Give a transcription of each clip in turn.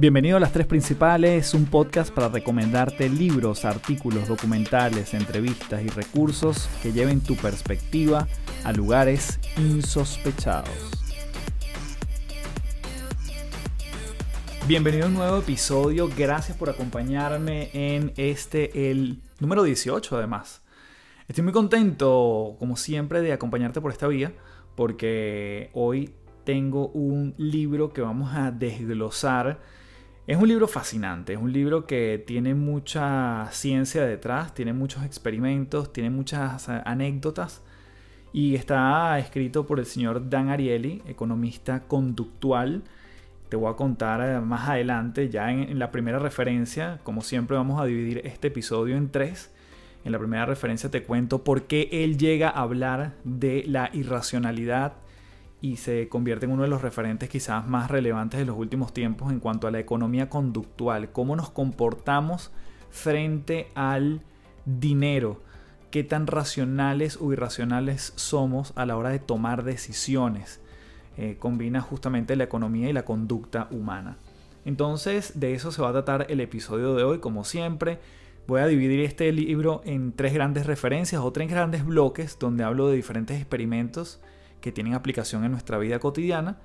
Bienvenido a Las Tres Principales, un podcast para recomendarte libros, artículos, documentales, entrevistas y recursos que lleven tu perspectiva a lugares insospechados. Bienvenido a un nuevo episodio, gracias por acompañarme en este, el número 18 además. Estoy muy contento, como siempre, de acompañarte por esta vía, porque hoy tengo un libro que vamos a desglosar es un libro fascinante, es un libro que tiene mucha ciencia detrás, tiene muchos experimentos, tiene muchas eh, anécdotas y está escrito por el señor Dan Ariely, economista conductual. Te voy a contar eh, más adelante, ya en, la primera referencia, como siempre vamos a dividir este episodio en tres. En la primera referencia te cuento por qué él llega a hablar de la irracionalidad y se convierte en uno de los referentes quizás más relevantes de los últimos tiempos en cuanto a la economía conductual, cómo nos comportamos frente al dinero, qué tan racionales o irracionales somos a la hora de tomar decisiones. Eh, combina justamente la economía y la conducta humana. Entonces, de eso se va a tratar el episodio de hoy, como siempre. Voy a dividir este libro en tres grandes referencias o tres grandes bloques donde hablo de diferentes experimentos que tienen aplicación en nuestra vida cotidiana.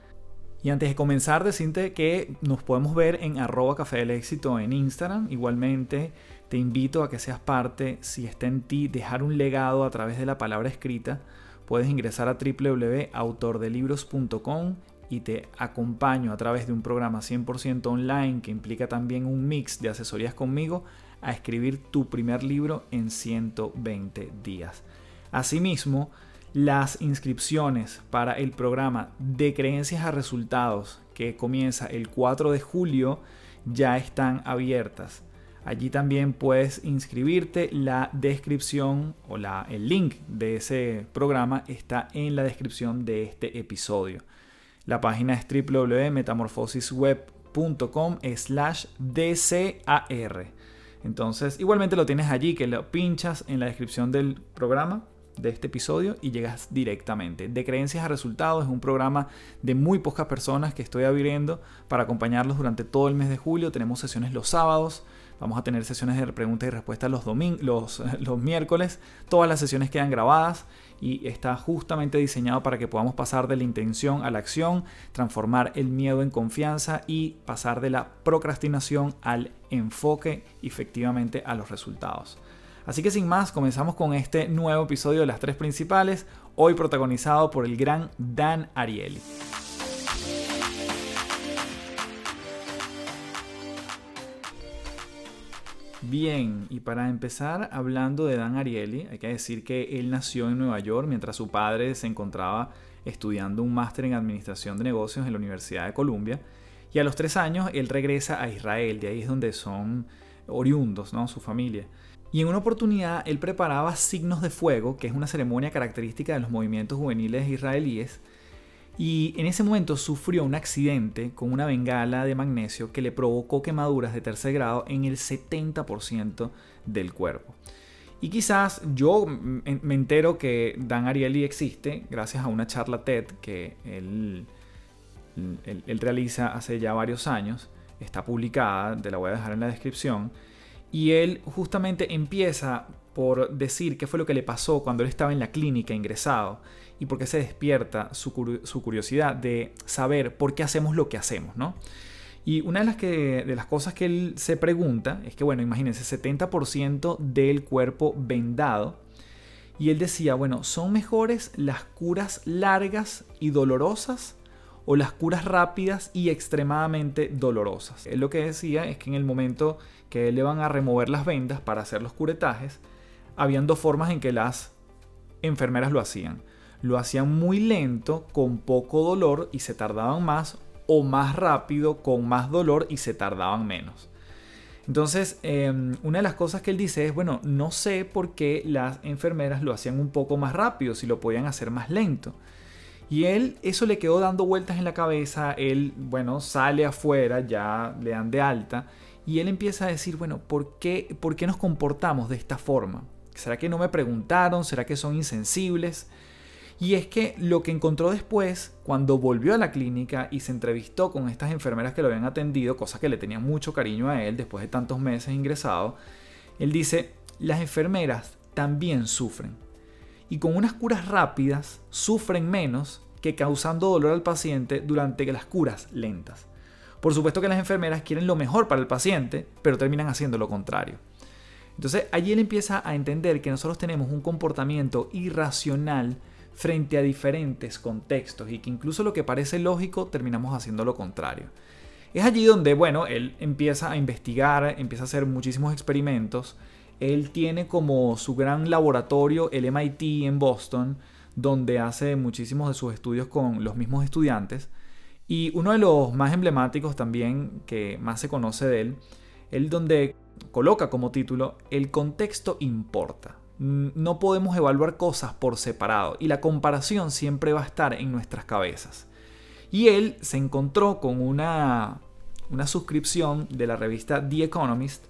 Y antes de comenzar, decirte que nos podemos ver en arroba café del éxito en Instagram. Igualmente, te invito a que seas parte, si está en ti, dejar un legado a través de la palabra escrita. Puedes ingresar a www.autordelibros.com y te acompaño a través de un programa 100% online que implica también un mix de asesorías conmigo a escribir tu primer libro en 120 días. Asimismo, las inscripciones para el programa de creencias a resultados que comienza el 4 de julio ya están abiertas. Allí también puedes inscribirte. La descripción o la, el link de ese programa está en la descripción de este episodio. La página es www.metamorfosisweb.com slash DCAR. Entonces, igualmente lo tienes allí, que lo pinchas en la descripción del programa de este episodio y llegas directamente. De creencias a resultados es un programa de muy pocas personas que estoy abriendo para acompañarlos durante todo el mes de julio. Tenemos sesiones los sábados, vamos a tener sesiones de preguntas y respuestas los, los, los miércoles. Todas las sesiones quedan grabadas y está justamente diseñado para que podamos pasar de la intención a la acción, transformar el miedo en confianza y pasar de la procrastinación al enfoque efectivamente a los resultados. Así que sin más, comenzamos con este nuevo episodio de las tres principales, hoy protagonizado por el gran Dan Ariely. Bien, y para empezar hablando de Dan Ariely, hay que decir que él nació en Nueva York mientras su padre se encontraba estudiando un máster en administración de negocios en la Universidad de Columbia. Y a los tres años él regresa a Israel, de ahí es donde son oriundos, ¿no? Su familia. Y en una oportunidad él preparaba signos de fuego, que es una ceremonia característica de los movimientos juveniles israelíes, y en ese momento sufrió un accidente con una bengala de magnesio que le provocó quemaduras de tercer grado en el 70% del cuerpo. Y quizás yo me entero que Dan Ariely existe gracias a una charla TED que él, él realiza hace ya varios años. Está publicada, te la voy a dejar en la descripción y él justamente empieza por decir qué fue lo que le pasó cuando él estaba en la clínica ingresado y por qué se despierta su, curiosidad de saber por qué hacemos lo que hacemos, ¿no? Y una de las, que, de las cosas que él se pregunta es que, bueno, imagínense, 70% del cuerpo vendado. Y él decía, bueno, ¿son mejores las curas largas y dolorosas o las curas rápidas y extremadamente dolorosas? Él lo que decía es que en el momento que le van a remover las vendas para hacer los curetajes, habían dos formas en que las enfermeras lo hacían. Lo hacían muy lento, con poco dolor y se tardaban más, o más rápido, con más dolor y se tardaban menos. Entonces, em, una de las cosas que él dice es, bueno, no sé por qué las enfermeras lo hacían un poco más rápido, si lo podían hacer más lento. Y él, eso le quedó dando vueltas en la cabeza, él, bueno, sale afuera, ya le dan de alta, y él empieza a decir, bueno, ¿por qué, ¿por qué nos comportamos de esta forma? ¿Será que no me preguntaron? ¿Será que son insensibles? Y es que lo que encontró después, cuando volvió a la clínica y se entrevistó con estas enfermeras que lo habían atendido, cosa que le tenían mucho cariño a él después de tantos meses ingresado, él dice, las enfermeras también sufren. Y con unas curas rápidas sufren menos que causando dolor al paciente durante las curas lentas. Por supuesto que las enfermeras quieren lo mejor para el paciente, pero terminan haciendo lo contrario. Entonces allí él empieza a entender que nosotros tenemos un comportamiento irracional frente a diferentes contextos y que incluso lo que parece lógico terminamos haciendo lo contrario. Es allí donde, bueno, él empieza a investigar, empieza a hacer muchísimos experimentos. Él tiene como su gran laboratorio el MIT en Boston, donde hace muchísimos de sus estudios con los mismos estudiantes. Y uno de los más emblemáticos también, que más se conoce de él, él donde coloca como título, el contexto importa. No podemos evaluar cosas por separado y la comparación siempre va a estar en nuestras cabezas. Y él se encontró con una, una suscripción de la revista The Economist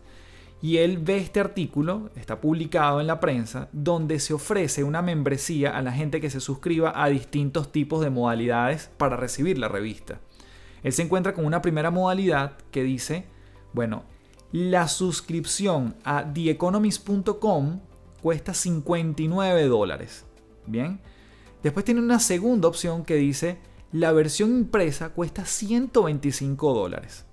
y él ve este artículo, está publicado en la prensa, donde se ofrece una membresía a la gente que se suscriba a distintos tipos de modalidades para recibir la revista. Él se encuentra con una primera modalidad que dice, bueno, la suscripción a theeconomist.com cuesta 59 dólares. Bien. Después tiene una segunda opción que dice la versión impresa cuesta 125 dólares.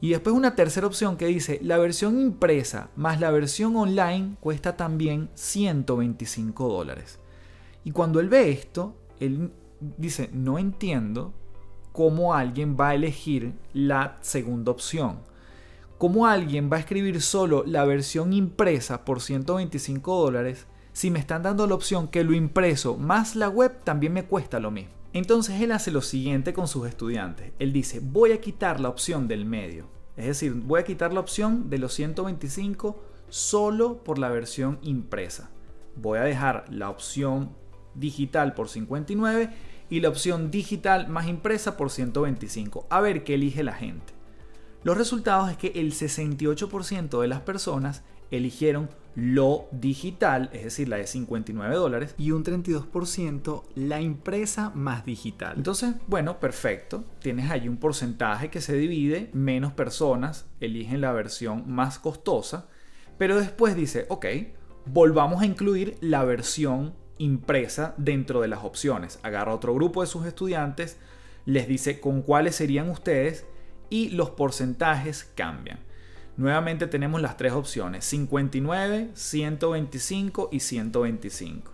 Y después una tercera opción que dice la versión impresa más la versión online cuesta también 125 dólares. Y cuando él ve esto, él dice, no entiendo cómo alguien va a elegir la segunda opción. ¿Cómo alguien va a escribir solo la versión impresa por 125 dólares si me están dando la opción que lo impreso más la web también me cuesta lo mismo? Entonces él hace lo siguiente con sus estudiantes. Él dice, voy a quitar la opción del medio. Es decir, voy a quitar la opción de los 125 solo por la versión impresa. Voy a dejar la opción digital por 59 y la opción digital más impresa por 125. A ver qué elige la gente. Los resultados es que el 68% de las personas eligieron lo digital, es decir, la de 59 dólares, y un 32% la impresa más digital. Entonces, bueno, perfecto. Tienes ahí un porcentaje que se divide, menos personas eligen la versión más costosa, pero después dice, ok, volvamos a incluir la versión impresa dentro de las opciones. Agarra otro grupo de sus estudiantes, les dice con cuáles serían ustedes y los porcentajes cambian. Nuevamente tenemos las tres opciones, 59, 125 y 125.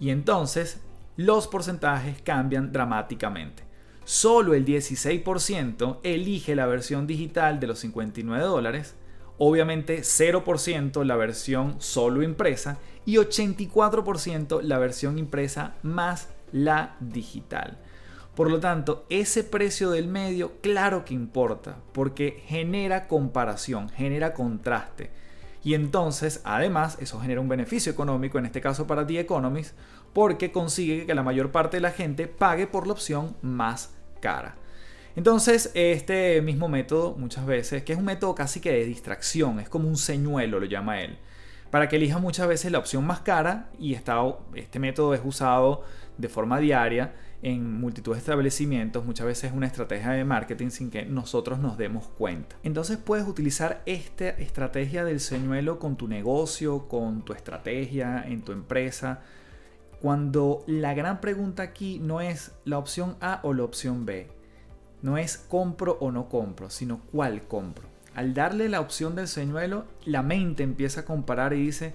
Y entonces los porcentajes cambian dramáticamente. Solo el 16% elige la versión digital de los 59 dólares, obviamente 0% la versión solo impresa y 84% la versión impresa más la digital. Por lo tanto, ese precio del medio, claro que importa, porque genera comparación, genera contraste. Y entonces, además, eso genera un beneficio económico, en este caso para The Economist, porque consigue que la mayor parte de la gente pague por la opción más cara. Entonces, este mismo método, muchas veces, que es un método casi que de distracción, es como un señuelo, lo llama él, para que elija muchas veces la opción más cara y este método es usado de forma diaria en multitud de establecimientos, muchas veces es una estrategia de marketing sin que nosotros nos demos cuenta. Entonces puedes utilizar esta estrategia del señuelo con tu negocio, con tu estrategia, en tu empresa, cuando la gran pregunta aquí no es la opción A o la opción B, no es compro o no compro, sino cuál compro. Al darle la opción del señuelo, la mente empieza a comparar y dice,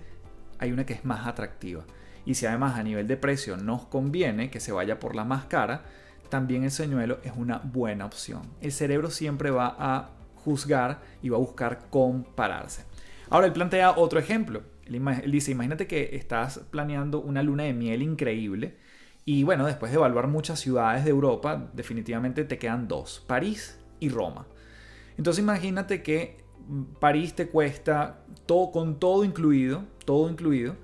hay una que es más atractiva. Y si además a nivel de precio nos conviene que se vaya por la más cara, también el señuelo es una buena opción. El cerebro siempre va a juzgar y va a buscar compararse. Ahora él plantea otro ejemplo. Él dice, imagínate que estás planeando una luna de miel increíble y bueno, después de evaluar muchas ciudades de Europa, definitivamente te quedan dos, París y Roma. Entonces imagínate que París te cuesta todo con todo incluido, todo incluido,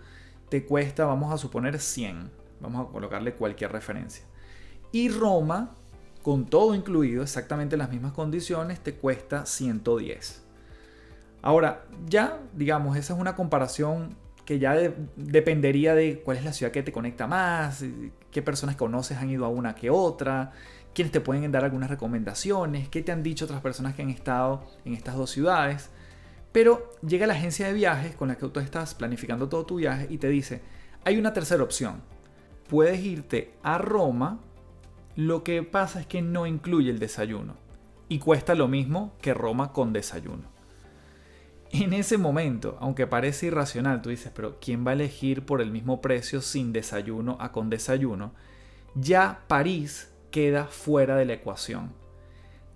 te cuesta, vamos a suponer, 100. Vamos a colocarle cualquier referencia. Y Roma, con todo incluido, exactamente las mismas condiciones, te cuesta 110. Ahora, ya, digamos, esa es una comparación que ya dependería de cuál es la ciudad que te conecta más, qué personas conoces han ido a una que otra, quiénes te pueden dar algunas recomendaciones, qué te han dicho otras personas que han estado en estas dos ciudades. Pero llega la agencia de viajes con la que tú estás planificando todo tu viaje y te dice, hay una tercera opción. Puedes irte a Roma, lo que pasa es que no incluye el desayuno y cuesta lo mismo que Roma con desayuno. En ese momento, aunque parece irracional, tú dices, pero ¿quién va a elegir por el mismo precio sin desayuno a con desayuno? Ya París queda fuera de la ecuación.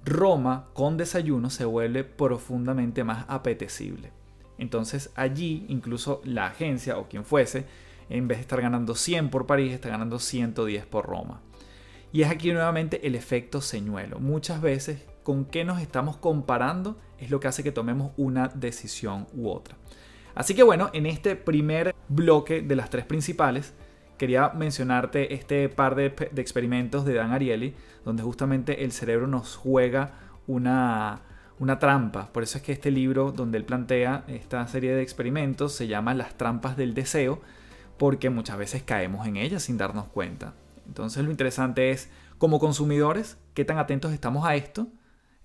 Roma con desayuno se vuelve profundamente más apetecible. Entonces allí incluso la agencia o quien fuese, en vez de estar ganando 100 por París, está ganando 110 por Roma. Y es aquí nuevamente el efecto señuelo. Muchas veces con qué nos estamos comparando es lo que hace que tomemos una decisión u otra. Así que bueno, en este primer bloque de las tres principales, quería mencionarte este par de, experimentos de Dan Ariely, donde justamente el cerebro nos juega una, una trampa. Por eso es que este libro donde él plantea esta serie de experimentos se llama Las trampas del deseo, porque muchas veces caemos en ellas sin darnos cuenta. Entonces lo interesante es, como consumidores, qué tan atentos estamos a esto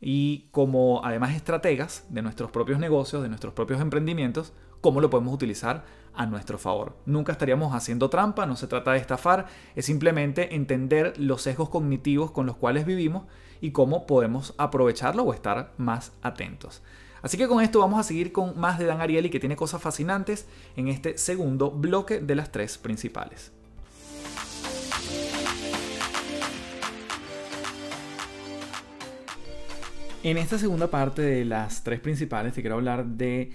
y como además estrategas de nuestros propios negocios, de nuestros propios emprendimientos, cómo lo podemos utilizar a nuestro favor. Nunca estaríamos haciendo trampa, no se trata de estafar, es simplemente entender los sesgos cognitivos con los cuales vivimos y cómo podemos aprovecharlo o estar más atentos. Así que con esto vamos a seguir con más de Dan Ariely que tiene cosas fascinantes en este segundo bloque de las tres principales. En esta segunda parte de las tres principales te quiero hablar de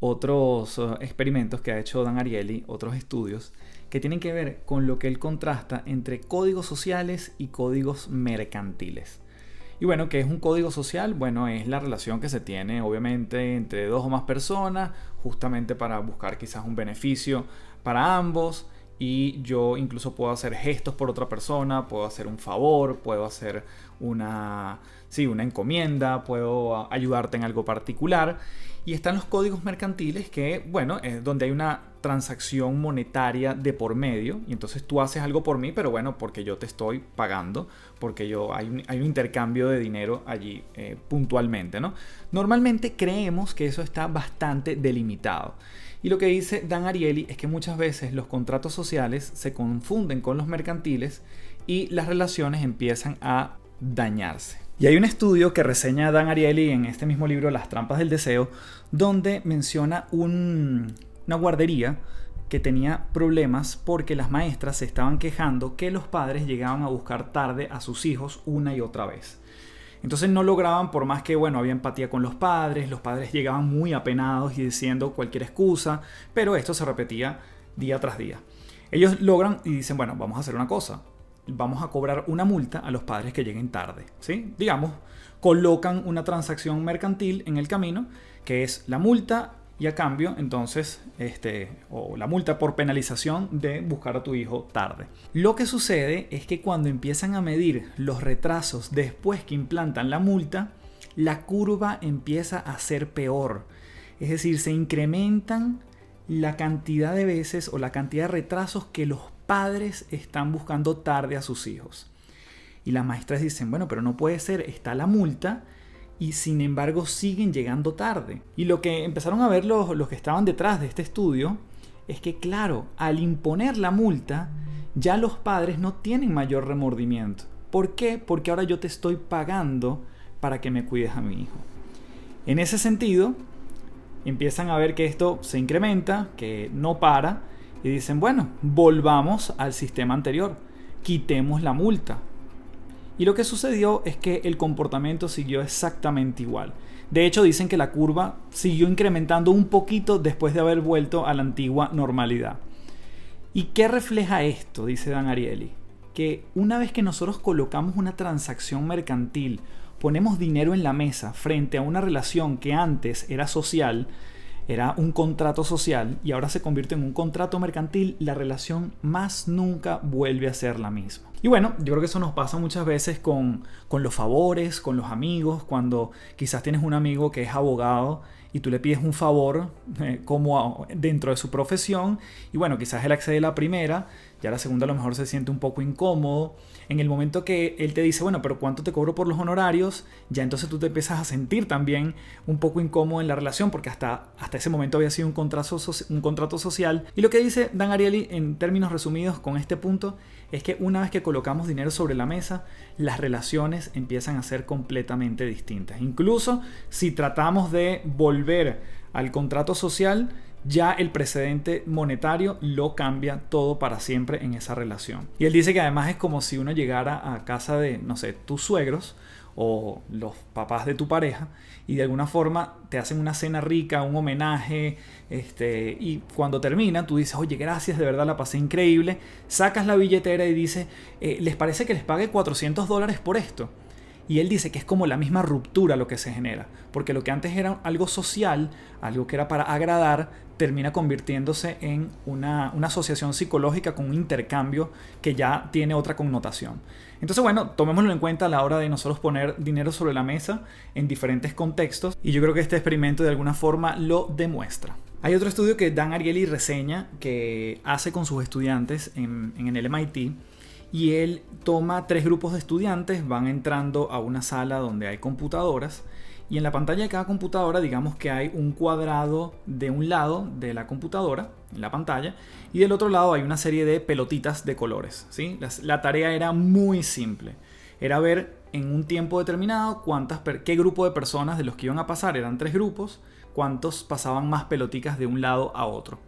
otros uh, experimentos que ha hecho Dan Ariely, otros estudios, que tienen que ver con lo que él contrasta entre códigos sociales y códigos mercantiles. Y bueno, ¿qué es un código social? Bueno, es la relación que se tiene obviamente entre dos o más personas, justamente para buscar quizás un beneficio para ambos. Y yo incluso puedo hacer gestos por otra persona, puedo hacer un favor, puedo hacer una sí, una encomienda, puedo ayudarte en algo particular. Y están los códigos mercantiles que, bueno, es donde hay una transacción monetaria de por medio. Y entonces tú haces algo por mí, pero bueno, porque yo te estoy pagando, porque yo hay un, hay un intercambio de dinero allí eh, puntualmente, ¿no? Normalmente creemos que eso está bastante delimitado. Y lo que dice Dan Ariely es que muchas veces los contratos sociales se confunden con los mercantiles y las relaciones empiezan a dañarse. Y hay un estudio que reseña Dan Ariely en este mismo libro, Las trampas del deseo, donde menciona una guardería que tenía problemas porque las maestras se estaban quejando que los padres llegaban a buscar tarde a sus hijos una y otra vez. Entonces no lograban, por más que, bueno, había empatía con los padres, los padres llegaban muy apenados y diciendo cualquier excusa, pero esto se repetía día tras día. Ellos logran y dicen, bueno, vamos a hacer una cosa, vamos a cobrar una multa a los padres que lleguen tarde. ¿sí? Digamos, colocan una transacción mercantil en el camino, que es la multa y a cambio, entonces, este, o la multa por penalización de buscar a tu hijo tarde. Lo que sucede es que cuando empiezan a medir los retrasos después que implantan la multa, la curva empieza a ser peor. Es decir, se incrementan la cantidad de veces o la cantidad de retrasos que los padres están buscando tarde a sus hijos. Y las maestras dicen, bueno, pero no puede ser, está la multa y sin embargo siguen llegando tarde. Y lo que empezaron a ver los, los que estaban detrás de este estudio es que, claro, al imponer la multa, ya los padres no tienen mayor remordimiento. ¿Por qué? Porque ahora yo te estoy pagando para que me cuides a mi hijo. En ese sentido, empiezan a ver que esto se incrementa, que no para, y dicen, bueno, volvamos al sistema anterior, quitemos la multa. Y lo que sucedió es que el comportamiento siguió exactamente igual. De hecho, dicen que la curva siguió incrementando un poquito después de haber vuelto a la antigua normalidad. ¿Y qué refleja esto? Dice Dan Ariely. Que una vez que nosotros colocamos una transacción mercantil, ponemos dinero en la mesa frente a una relación que antes era social, era un contrato social y ahora se convierte en un contrato mercantil, la relación más nunca vuelve a ser la misma. Y bueno, yo creo que eso nos pasa muchas veces con, con los favores, con los amigos, cuando quizás tienes un amigo que es abogado y tú le pides un favor eh, como dentro de su profesión y bueno, quizás él accede a la primera, ya la segunda a lo mejor se siente un poco incómodo. En el momento que él te dice, bueno, pero ¿cuánto te cobro por los honorarios? Ya entonces tú te empiezas a sentir también un poco incómodo en la relación porque hasta, hasta ese momento había sido un contrato, un contrato social. Y lo que dice Dan Ariely en términos resumidos con este punto es que una vez que colocamos dinero sobre la mesa, las relaciones empiezan a ser completamente distintas. Incluso si tratamos de volver al contrato social, ya el precedente monetario lo cambia todo para siempre en esa relación. Y él dice que además es como si uno llegara a casa de, no sé, tus suegros o los papás de tu pareja y de alguna forma te hacen una cena rica, un homenaje, este, y cuando termina tú dices, oye, gracias, de verdad la pasé increíble, sacas la billetera y dices, eh, ¿les parece que les pague 400 dólares por esto? Y él dice que es como la misma ruptura lo que se genera, porque lo que antes era algo social, algo que era para agradar, termina convirtiéndose en una, asociación psicológica con un intercambio que ya tiene otra connotación. Entonces, bueno, tomémoslo en cuenta a la hora de nosotros poner dinero sobre la mesa en diferentes contextos y yo creo que este experimento de alguna forma lo demuestra. Hay otro estudio que Dan Ariely reseña que hace con sus estudiantes en, en el MIT y él toma tres grupos de estudiantes, van entrando a una sala donde hay computadoras y en la pantalla de cada computadora digamos que hay un cuadrado de un lado de la computadora, en la pantalla, y del otro lado hay una serie de pelotitas de colores. ¿sí? La, tarea era muy simple, era ver en un tiempo determinado cuántas, qué grupo de personas de los que iban a pasar, eran tres grupos, cuántos pasaban más peloticas de un lado a otro.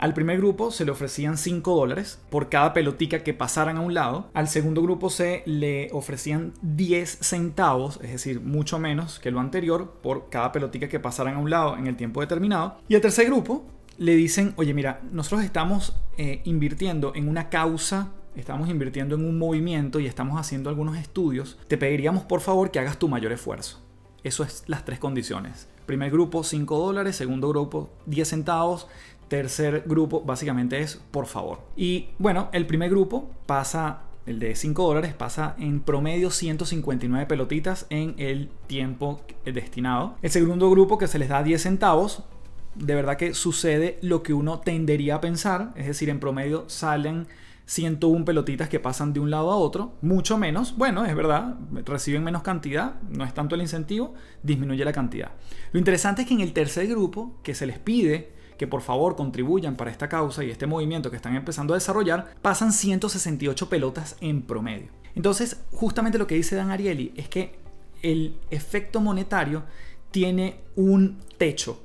Al primer grupo se le ofrecían 5 dólares por cada pelotica que pasaran a un lado. Al segundo grupo se le ofrecían 10 centavos, es decir, mucho menos que lo anterior, por cada pelotica que pasaran a un lado en el tiempo determinado. Y al tercer grupo le dicen, oye mira, nosotros estamos eh, invirtiendo en una causa estamos invirtiendo en un movimiento y estamos haciendo algunos estudios, te pediríamos por favor que hagas tu mayor esfuerzo. Eso es las tres condiciones. Primer grupo 5 dólares, segundo grupo 10 centavos, tercer grupo básicamente es por favor. Y bueno, el primer grupo pasa, el de 5 dólares, pasa en promedio 159 pelotitas en el tiempo destinado. El segundo grupo que se les da 10 centavos, de verdad que sucede lo que uno tendería a pensar, es decir, en promedio salen 101 pelotitas que pasan de un lado a otro, mucho menos, bueno, es verdad, reciben menos cantidad, no es tanto el incentivo, disminuye la cantidad. Lo interesante es que en el tercer grupo, que se les pide que por favor contribuyan para esta causa y este movimiento que están empezando a desarrollar, pasan 168 pelotas en promedio. Entonces, justamente lo que dice Dan Ariely es que el efecto monetario tiene un techo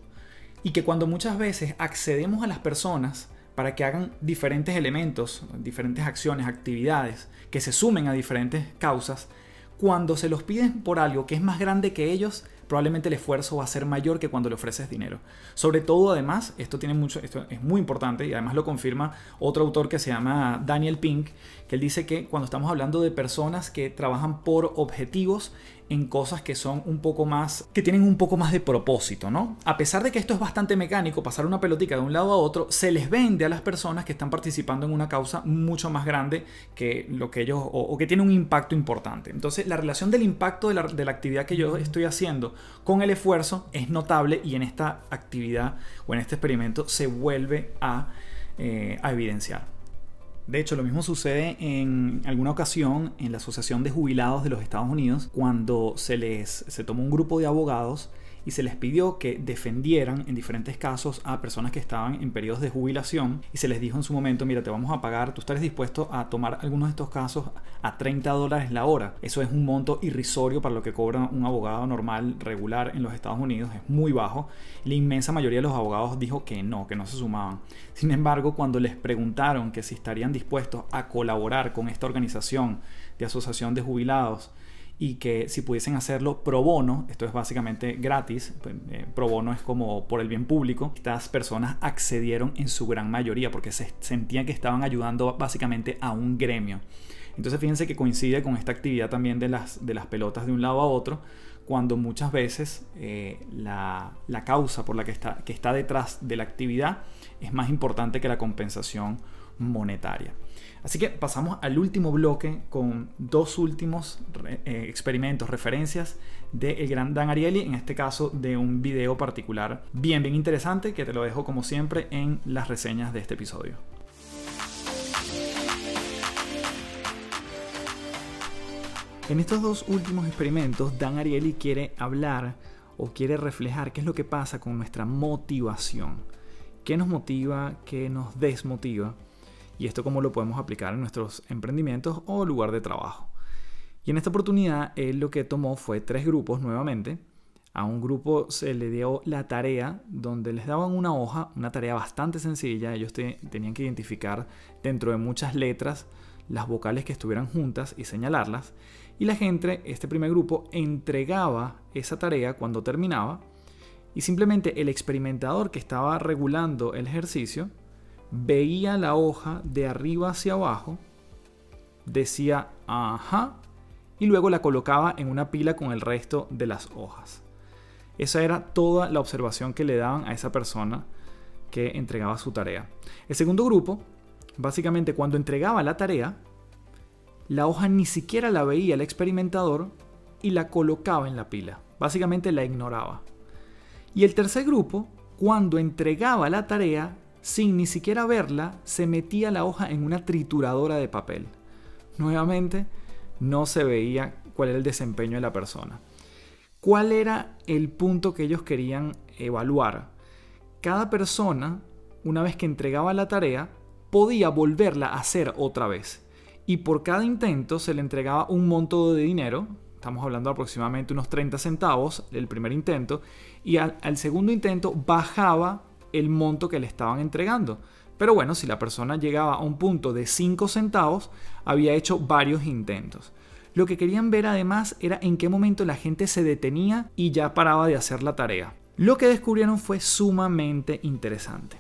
y que cuando muchas veces accedemos a las personas para que hagan diferentes elementos, diferentes acciones, actividades, que se sumen a diferentes causas, cuando se los piden por algo que es más grande que ellos, probablemente el esfuerzo va a ser mayor que cuando le ofreces dinero. Sobre todo, además, esto tiene mucho, esto es muy importante y además lo confirma otro autor que se llama Daniel Pink, que él dice que cuando estamos hablando de personas que trabajan por objetivos en cosas que son un poco más, que tienen un poco más de propósito, ¿no? A pesar de que esto es bastante mecánico, pasar una pelotica de un lado a otro, se les vende a las personas que están participando en una causa mucho más grande que lo que ellos, o, que tiene un impacto importante. Entonces, la relación del impacto de la, de la actividad que yo estoy haciendo con el esfuerzo es notable y en esta actividad o en este experimento se vuelve a, eh, a evidenciar. De hecho, lo mismo sucede en alguna ocasión en la Asociación de Jubilados de los Estados Unidos, cuando se les se tomó un grupo de abogados y se les pidió que defendieran en diferentes casos a personas que estaban en periodos de jubilación y se les dijo en su momento, mira, te vamos a pagar, tú estás dispuesto a tomar algunos de estos casos a 30 dólares la hora. Eso es un monto irrisorio para lo que cobra un abogado normal, regular en los Estados Unidos, es muy bajo. La inmensa mayoría de los abogados dijo que no, que no se sumaban. Sin embargo, cuando les preguntaron que si estarían dispuestos a colaborar con esta organización de asociación de jubilados, y que si pudiesen hacerlo pro bono, esto es básicamente gratis, pues, eh, pro bono es como por el bien público, estas personas accedieron en su gran mayoría porque se sentían que estaban ayudando básicamente a un gremio. Entonces fíjense que coincide con esta actividad también de las, de las pelotas de un lado a otro, cuando muchas veces eh, la, la, causa por la que está, que está detrás de la actividad es más importante que la compensación monetaria. Así que pasamos al último bloque con dos últimos eh, experimentos, referencias del gran Dan Ariely, en este caso de un video particular bien, bien interesante que te lo dejo como siempre en las reseñas de este episodio. En estos dos últimos experimentos, Dan Ariely quiere hablar o quiere reflejar qué es lo que pasa con nuestra motivación. ¿Qué nos motiva? ¿Qué nos desmotiva? Y esto cómo lo podemos aplicar en nuestros emprendimientos o lugar de trabajo. Y en esta oportunidad él lo que tomó fue tres grupos nuevamente. A un grupo se le dio la tarea donde les daban una hoja, una tarea bastante sencilla. Ellos tenían que identificar dentro de muchas letras las vocales que estuvieran juntas y señalarlas. Y la gente, este primer grupo, entregaba esa tarea cuando terminaba y simplemente el experimentador que estaba regulando el ejercicio veía la hoja de arriba hacia abajo, decía ajá y luego la colocaba en una pila con el resto de las hojas. Esa era toda la observación que le daban a esa persona que entregaba su tarea. El segundo grupo, básicamente cuando entregaba la tarea, la hoja ni siquiera la veía el experimentador y la colocaba en la pila. Básicamente la ignoraba. Y el tercer grupo, cuando entregaba la tarea, sin ni siquiera verla, se metía la hoja en una trituradora de papel. Nuevamente, no se veía cuál era el desempeño de la persona. ¿Cuál era el punto que ellos querían evaluar? Cada persona, una vez que entregaba la tarea, podía volverla a hacer otra vez y por cada intento se le entregaba un monto de dinero, estamos hablando de aproximadamente unos 30 centavos el primer intento, y al, segundo intento bajaba el monto que le estaban entregando. Pero bueno, si la persona llegaba a un punto de 5 centavos, había hecho varios intentos. Lo que querían ver además era en qué momento la gente se detenía y ya paraba de hacer la tarea. Lo que descubrieron fue sumamente interesante.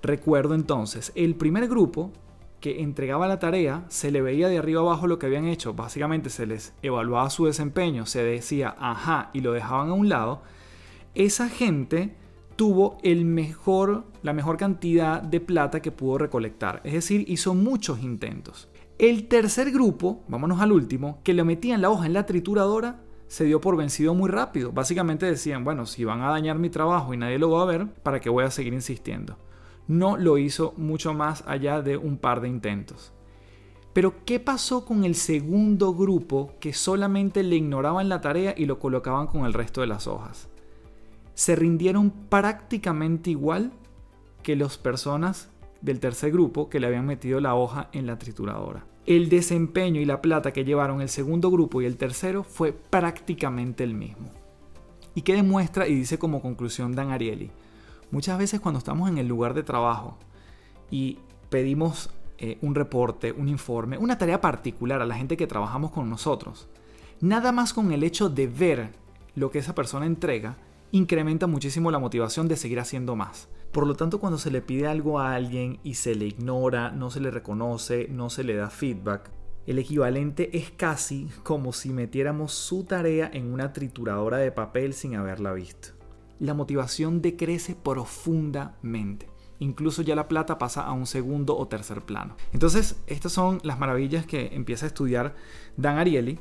Recuerdo entonces, el primer grupo que entregaba la tarea, se le veía de arriba abajo lo que habían hecho, básicamente se les evaluaba su desempeño, se decía ajá y lo dejaban a un lado, esa gente tuvo el mejor, la mejor cantidad de plata que pudo recolectar, es decir, hizo muchos intentos. El tercer grupo, vámonos al último, que le metían la hoja en la trituradora, se dio por vencido muy rápido. Básicamente decían, bueno, si van a dañar mi trabajo y nadie lo va a ver, ¿para qué voy a seguir insistiendo? no lo hizo mucho más allá de un par de intentos. Pero ¿qué pasó con el segundo grupo que solamente le ignoraban la tarea y lo colocaban con el resto de las hojas? Se rindieron prácticamente igual que las personas del tercer grupo que le habían metido la hoja en la trituradora. El desempeño y la plata que llevaron el segundo grupo y el tercero fue prácticamente el mismo. ¿Y qué demuestra y dice como conclusión Dan Ariely? Muchas veces cuando estamos en el lugar de trabajo y pedimos eh, un reporte, un informe, una tarea particular a la gente que trabajamos con nosotros, nada más con el hecho de ver lo que esa persona entrega, incrementa muchísimo la motivación de seguir haciendo más. Por lo tanto, cuando se le pide algo a alguien y se le ignora, no se le reconoce, no se le da feedback, el equivalente es casi como si metiéramos su tarea en una trituradora de papel sin haberla visto la motivación decrece profundamente. Incluso ya la plata pasa a un segundo o tercer plano. Entonces, estas son las maravillas que empieza a estudiar Dan Ariely.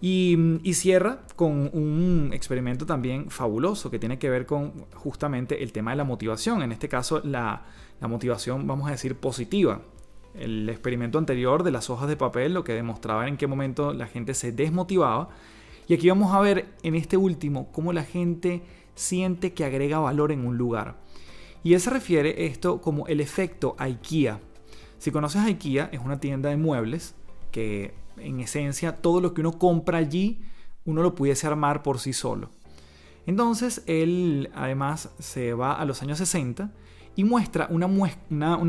Y, cierra con un experimento también fabuloso que tiene que ver con justamente el tema de la motivación. En este caso, la, motivación, vamos a decir, positiva. El experimento anterior de las hojas de papel lo que demostraba en qué momento la gente se desmotivaba. Y aquí vamos a ver en este último cómo la gente siente que agrega valor en un lugar. Y él se refiere esto como el efecto IKEA. Si conoces IKEA, es una tienda de muebles que en esencia todo lo que uno compra allí, uno lo pudiese armar por sí solo. Entonces él además se va a los años 60 y muestra una,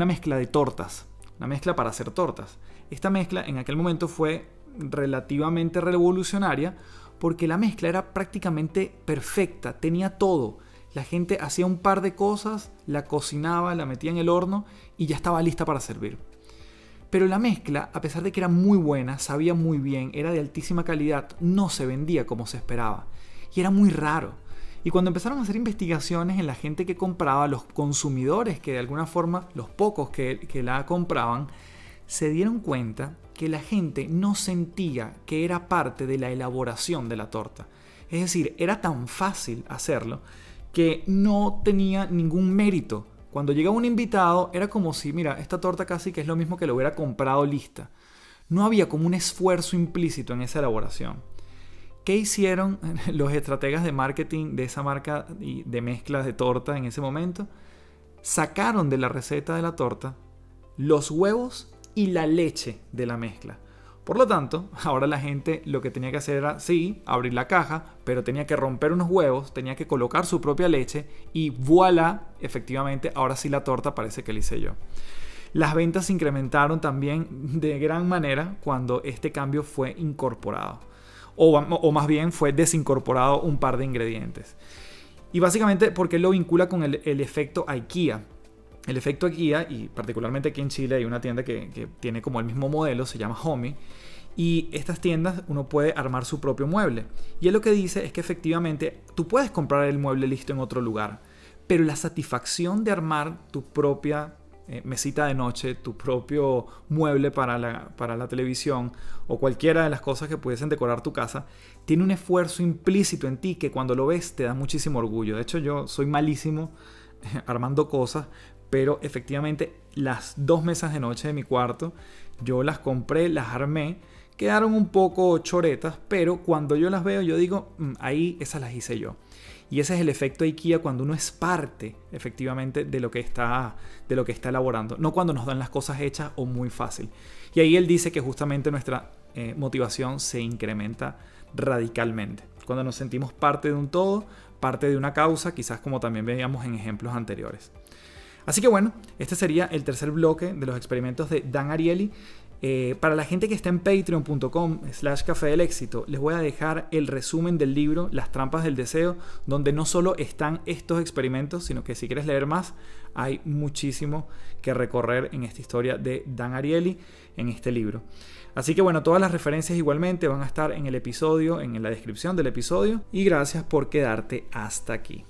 mezcla de tortas, una mezcla para hacer tortas. Esta mezcla en aquel momento fue relativamente revolucionaria porque la mezcla era prácticamente perfecta, tenía todo. La gente hacía un par de cosas, la cocinaba, la metía en el horno y ya estaba lista para servir. Pero la mezcla, a pesar de que era muy buena, sabía muy bien, era de altísima calidad, no se vendía como se esperaba. Y era muy raro. Y cuando empezaron a hacer investigaciones en la gente que compraba, los consumidores que de alguna forma, los pocos que, que la compraban, se dieron cuenta que la gente no sentía que era parte de la elaboración de la torta. Es decir, era tan fácil hacerlo que no tenía ningún mérito. Cuando llegaba un invitado era como si, mira, esta torta casi que es lo mismo que lo hubiera comprado lista. No había como un esfuerzo implícito en esa elaboración. ¿Qué hicieron los estrategas de marketing de esa marca de mezclas de torta en ese momento? Sacaron de la receta de la torta los huevos y la leche de la mezcla. Por lo tanto, ahora la gente lo que tenía que hacer era, sí, abrir la caja, pero tenía que romper unos huevos, tenía que colocar su propia leche y voilà, efectivamente, ahora sí la torta parece que la hice yo. Las ventas se incrementaron también de gran manera cuando este cambio fue incorporado o, más bien fue desincorporado un par de ingredientes. Y básicamente porque lo vincula con el, efecto IKEA. El efecto IKEA, y particularmente aquí en Chile hay una tienda que, tiene como el mismo modelo, se llama Homey. Y estas tiendas uno puede armar su propio mueble. Y él lo que dice es que efectivamente tú puedes comprar el mueble listo en otro lugar, pero la satisfacción de armar tu propia eh, mesita de noche, tu propio mueble para la, para la televisión o cualquiera de las cosas que pudiesen decorar tu casa, tiene un esfuerzo implícito en ti que cuando lo ves te da muchísimo orgullo. De hecho yo soy malísimo armando cosas, pero efectivamente las dos mesas de noche de mi cuarto yo las compré, las armé, quedaron un poco choretas, pero cuando yo las veo yo digo, mm, ahí esas las hice yo. Y ese es el efecto IKEA cuando uno es parte efectivamente de lo que está, de lo que está elaborando, no cuando nos dan las cosas hechas o muy fácil. Y ahí él dice que justamente nuestra eh, motivación se incrementa radicalmente. Cuando nos sentimos parte de un todo, parte de una causa, quizás como también veíamos en ejemplos anteriores. Así que bueno, este sería el tercer bloque de los experimentos de Dan Ariely. Eh, para la gente que está en patreon.com slash café del éxito, les voy a dejar el resumen del libro Las trampas del deseo, donde no solo están estos experimentos, sino que si quieres leer más, hay muchísimo que recorrer en esta historia de Dan Ariely en este libro. Así que bueno, todas las referencias igualmente van a estar en el episodio, en la descripción del episodio, y gracias por quedarte hasta aquí.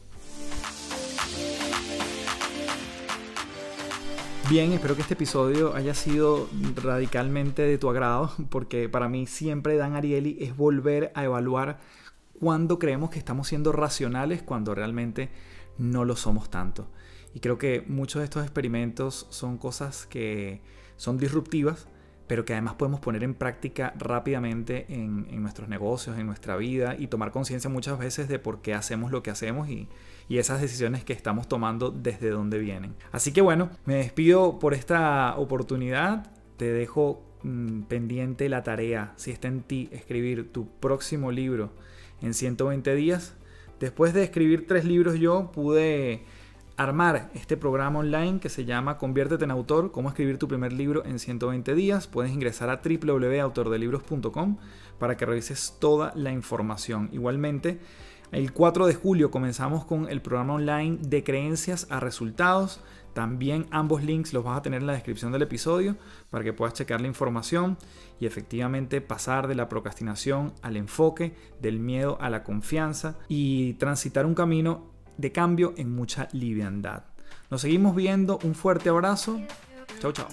Bien, espero que este episodio haya sido radicalmente de tu agrado, porque para mí siempre Dan Ariely es volver a evaluar cuándo creemos que estamos siendo racionales cuando realmente no lo somos tanto. Y creo que muchos de estos experimentos son cosas que son disruptivas, pero que además podemos poner en práctica rápidamente en, nuestros negocios, en nuestra vida y tomar conciencia muchas veces de por qué hacemos lo que hacemos y, esas decisiones que estamos tomando desde dónde vienen. Así que bueno, me despido por esta oportunidad, te dejo mm, pendiente la tarea, si está en ti, escribir tu próximo libro en 120 días. Después de escribir tres libros yo pude armar este programa online que se llama Conviértete en autor, cómo escribir tu primer libro en 120 días. Puedes ingresar a www.autordelibros.com para que revises toda la información. Igualmente, el 4 de julio comenzamos con el programa online de creencias a resultados. También ambos links los vas a tener en la descripción del episodio para que puedas checar la información y efectivamente pasar de la procrastinación al enfoque, del miedo a la confianza y transitar un camino de cambio en mucha liviandad. Nos seguimos viendo, un fuerte abrazo. Chau, chao.